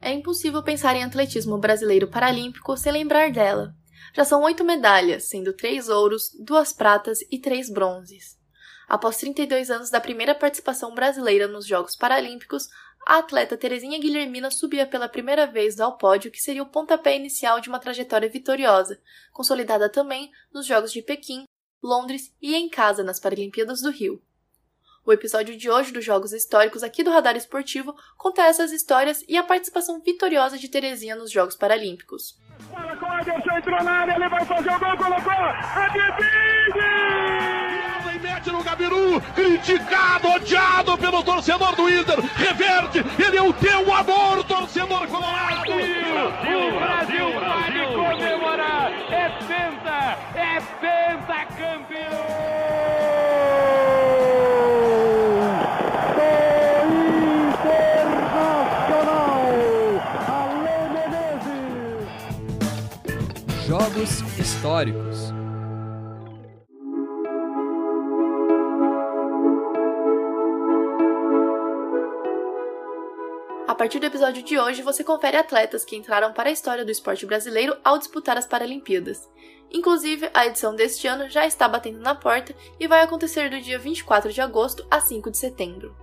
É impossível pensar em atletismo brasileiro paralímpico sem lembrar dela. Já são oito medalhas, sendo três ouros, duas pratas e três bronzes. Após 32 anos da primeira participação brasileira nos Jogos Paralímpicos, a atleta Terezinha Guilhermina subia pela primeira vez ao pódio, que seria o pontapé inicial de uma trajetória vitoriosa, consolidada também nos Jogos de Pequim, Londres e em casa nas Paralimpíadas do Rio. O episódio de hoje dos Jogos Históricos aqui do Radar Esportivo conta essas histórias e a participação vitoriosa de Terezinha nos Jogos Paralímpicos. Bola com Ederson, entrou na área, ele vai fazer o gol, colocou, é E mete no Gabiru, criticado, odiado pelo torcedor do Inter, reverte, ele é o teu amor, torcedor colorado. Brasil, Brasil, Brasil pode comemorar, é penta, é penta campeão! Históricos. A partir do episódio de hoje, você confere atletas que entraram para a história do esporte brasileiro ao disputar as Paralimpíadas. Inclusive, a edição deste ano já está batendo na porta e vai acontecer do dia 24 de agosto a 5 de setembro.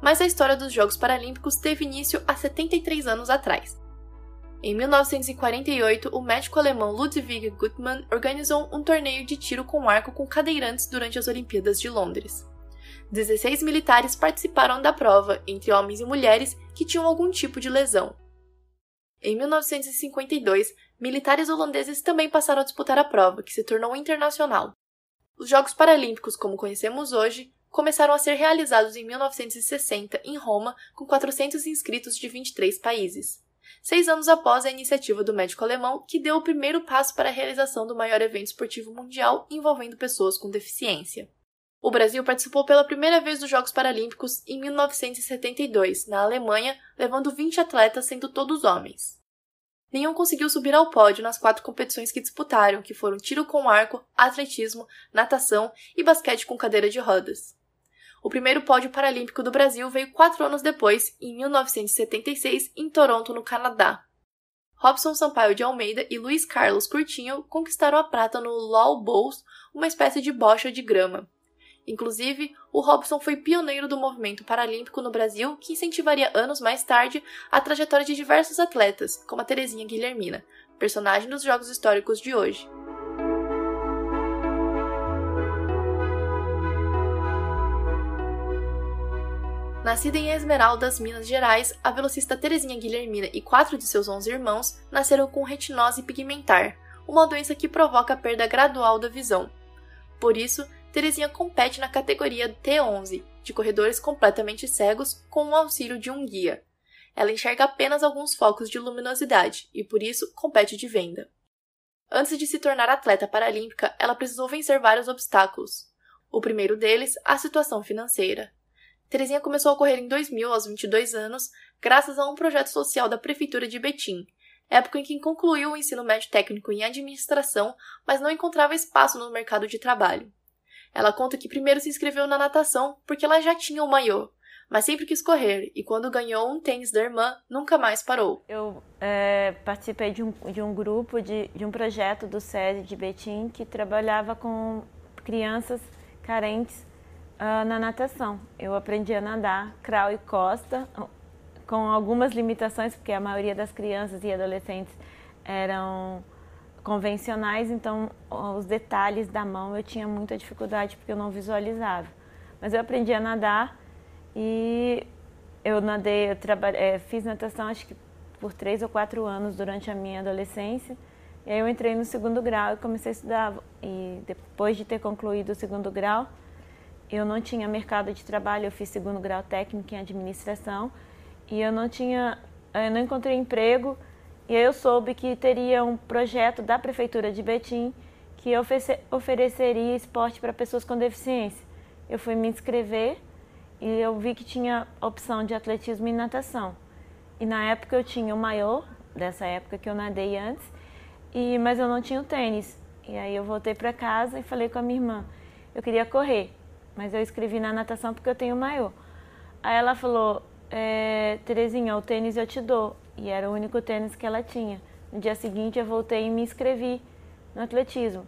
Mas a história dos Jogos Paralímpicos teve início há 73 anos atrás. Em 1948, o médico alemão Ludwig Guttmann organizou um torneio de tiro com arco com cadeirantes durante as Olimpíadas de Londres. 16 militares participaram da prova, entre homens e mulheres que tinham algum tipo de lesão. Em 1952, militares holandeses também passaram a disputar a prova, que se tornou internacional. Os Jogos Paralímpicos, como conhecemos hoje, começaram a ser realizados em 1960 em Roma, com 400 inscritos de 23 países seis anos após a iniciativa do médico alemão que deu o primeiro passo para a realização do maior evento esportivo mundial envolvendo pessoas com deficiência. O Brasil participou pela primeira vez dos Jogos Paralímpicos em 1972, na Alemanha, levando 20 atletas, sendo todos homens. Nenhum conseguiu subir ao pódio nas quatro competições que disputaram, que foram tiro com arco, atletismo, natação e basquete com cadeira de rodas. O primeiro pódio paralímpico do Brasil veio quatro anos depois, em 1976, em Toronto, no Canadá. Robson Sampaio de Almeida e Luiz Carlos Curtinho conquistaram a prata no Law Bowls, uma espécie de bocha de grama. Inclusive, o Robson foi pioneiro do movimento paralímpico no Brasil, que incentivaria anos mais tarde a trajetória de diversos atletas, como a Terezinha Guilhermina, personagem dos Jogos Históricos de hoje. Nascida em Esmeraldas, Minas Gerais, a velocista Terezinha Guilhermina e quatro de seus onze irmãos nasceram com retinose pigmentar, uma doença que provoca a perda gradual da visão. Por isso, Terezinha compete na categoria T11, de corredores completamente cegos, com o auxílio de um guia. Ela enxerga apenas alguns focos de luminosidade e, por isso, compete de venda. Antes de se tornar atleta paralímpica, ela precisou vencer vários obstáculos. O primeiro deles, a situação financeira. Terezinha começou a correr em 2000, aos 22 anos, graças a um projeto social da Prefeitura de Betim, época em que concluiu o ensino médio técnico em administração, mas não encontrava espaço no mercado de trabalho. Ela conta que primeiro se inscreveu na natação porque ela já tinha o maiô, mas sempre quis correr e quando ganhou um tênis da irmã, nunca mais parou. Eu é, participei de um, de um grupo, de, de um projeto do SESI de Betim que trabalhava com crianças carentes uh, na natação. Eu aprendi a nadar crawl e costa, com algumas limitações, porque a maioria das crianças e adolescentes eram convencionais, então os detalhes da mão eu tinha muita dificuldade porque eu não visualizava. Mas eu aprendi a nadar e eu nadei, eu é, fiz natação acho que por três ou quatro anos durante a minha adolescência. E aí eu entrei no segundo grau e comecei a estudar. E depois de ter concluído o segundo grau, eu não tinha mercado de trabalho, eu fiz segundo grau técnico em administração e eu não tinha, eu não encontrei emprego e aí eu soube que teria um projeto da prefeitura de Betim que ofereceria esporte para pessoas com deficiência. Eu fui me inscrever e eu vi que tinha opção de atletismo e natação. E na época eu tinha o maior, dessa época que eu nadei antes, e mas eu não tinha o tênis. E aí eu voltei para casa e falei com a minha irmã, eu queria correr mas eu escrevi na natação porque eu tenho maiô. Aí ela falou, é, Terezinha, o tênis eu te dou. E era o único tênis que ela tinha. No dia seguinte eu voltei e me inscrevi no atletismo,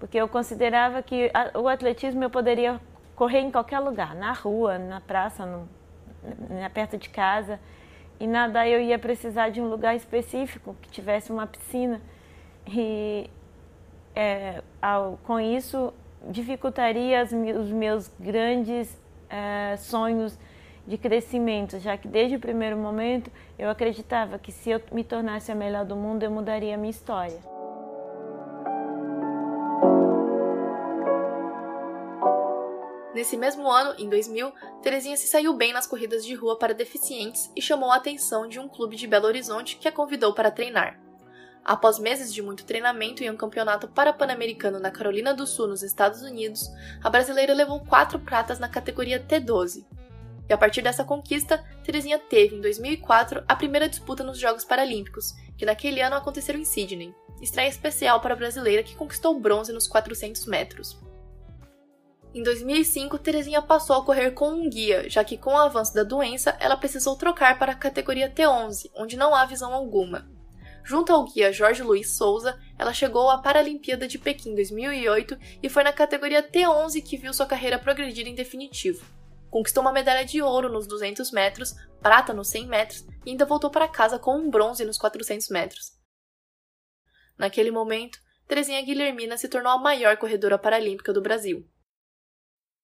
porque eu considerava que a, o atletismo eu poderia correr em qualquer lugar, na rua, na praça, no, na, perto de casa. E nadar eu ia precisar de um lugar específico, que tivesse uma piscina. E é, ao, com isso dificultaria os meus grandes é, sonhos de crescimento, já que desde o primeiro momento eu acreditava que se eu me tornasse a melhor do mundo, eu mudaria a minha história. Nesse mesmo ano, em 2000, Terezinha se saiu bem nas corridas de rua para deficientes e chamou a atenção de um clube de Belo Horizonte que a convidou para treinar. Após meses de muito treinamento em um campeonato para-pan-americano na Carolina do Sul, nos Estados Unidos, a brasileira levou quatro pratas na categoria T12. E a partir dessa conquista, Terezinha teve, em 2004, a primeira disputa nos Jogos Paralímpicos, que naquele ano aconteceram em Sydney, estreia especial para a brasileira que conquistou bronze nos 400 metros. Em 2005, Terezinha passou a correr com um guia, já que com o avanço da doença, ela precisou trocar para a categoria T11, onde não há visão alguma. Junto ao guia Jorge Luiz Souza, ela chegou à Paralimpíada de Pequim 2008 e foi na categoria T11 que viu sua carreira progredir em definitivo. Conquistou uma medalha de ouro nos 200 metros, prata nos 100 metros e ainda voltou para casa com um bronze nos 400 metros. Naquele momento, Terezinha Guilhermina se tornou a maior corredora paralímpica do Brasil.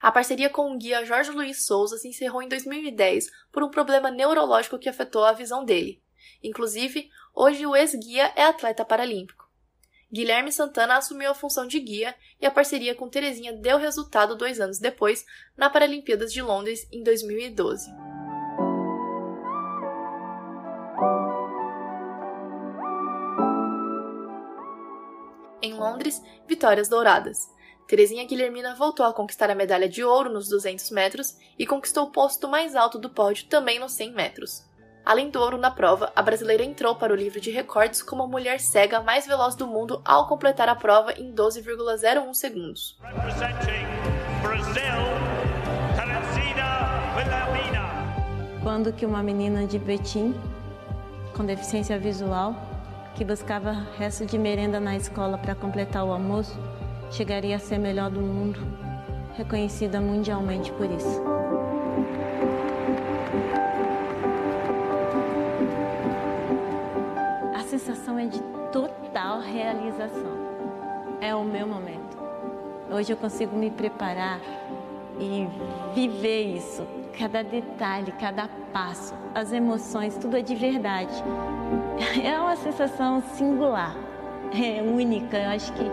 A parceria com o guia Jorge Luiz Souza se encerrou em 2010 por um problema neurológico que afetou a visão dele. Inclusive, hoje o ex-guia é atleta paralímpico. Guilherme Santana assumiu a função de guia e a parceria com Terezinha deu resultado dois anos depois, na Paralimpíadas de Londres, em 2012. Em Londres, vitórias douradas. Terezinha Guilhermina voltou a conquistar a medalha de ouro nos 200 metros e conquistou o posto mais alto do pódio também nos 100 metros. Além do ouro na prova, a brasileira entrou para o livro de recordes como a mulher cega mais veloz do mundo ao completar a prova em 12,01 segundos. Quando que uma menina de Betim, com deficiência visual, que buscava resto de merenda na escola para completar o almoço, chegaria a ser melhor do mundo, reconhecida mundialmente por isso. É de total realização. É o meu momento. Hoje eu consigo me preparar e viver isso. Cada detalhe, cada passo, as emoções, tudo é de verdade. É uma sensação singular, é única. Eu acho que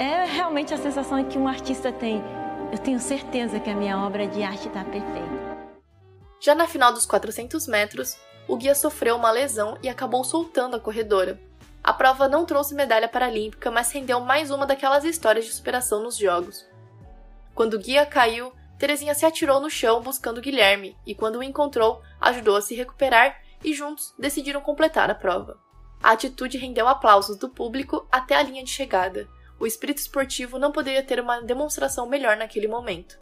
é realmente a sensação que um artista tem. Eu tenho certeza que a minha obra de arte está perfeita. Já na final dos 400 metros, o guia sofreu uma lesão e acabou soltando a corredora. A prova não trouxe medalha paralímpica, mas rendeu mais uma daquelas histórias de superação nos jogos. Quando o guia caiu, Terezinha se atirou no chão buscando Guilherme e, quando o encontrou, ajudou a se recuperar e juntos decidiram completar a prova. A atitude rendeu aplausos do público até a linha de chegada, o espírito esportivo não poderia ter uma demonstração melhor naquele momento.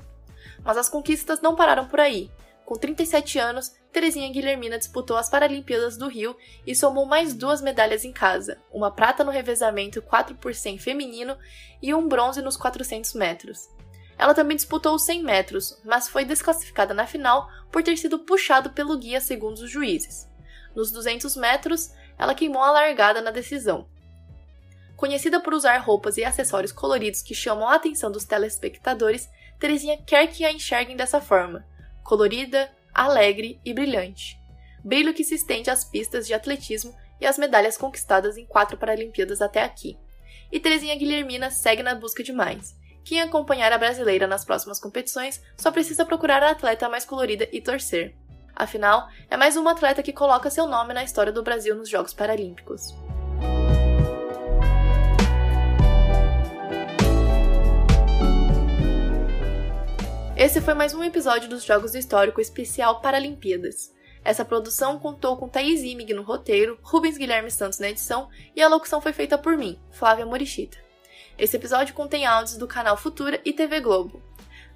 Mas as conquistas não pararam por aí. Com 37 anos, Terezinha Guilhermina disputou as Paralimpíadas do Rio e somou mais duas medalhas em casa, uma prata no revezamento 4 por 100 feminino e um bronze nos 400 metros. Ela também disputou os 100 metros, mas foi desclassificada na final por ter sido puxado pelo guia segundo os juízes. Nos 200 metros, ela queimou a largada na decisão, Conhecida por usar roupas e acessórios coloridos que chamam a atenção dos telespectadores, Terezinha quer que a enxerguem dessa forma: colorida, alegre e brilhante. Brilho que se estende às pistas de atletismo e às medalhas conquistadas em quatro Paralimpíadas até aqui. E Terezinha Guilhermina segue na busca de mais. Quem acompanhar a brasileira nas próximas competições só precisa procurar a atleta mais colorida e torcer. Afinal, é mais uma atleta que coloca seu nome na história do Brasil nos Jogos Paralímpicos. Esse foi mais um episódio dos Jogos do Histórico especial Paralimpíadas. Essa produção contou com Thaís Imig no roteiro, Rubens Guilherme Santos na edição e a locução foi feita por mim, Flávia Morichita. Esse episódio contém áudios do canal Futura e TV Globo.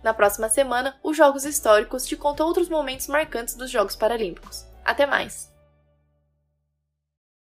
Na próxima semana, os Jogos Históricos te conta outros momentos marcantes dos Jogos Paralímpicos. Até mais!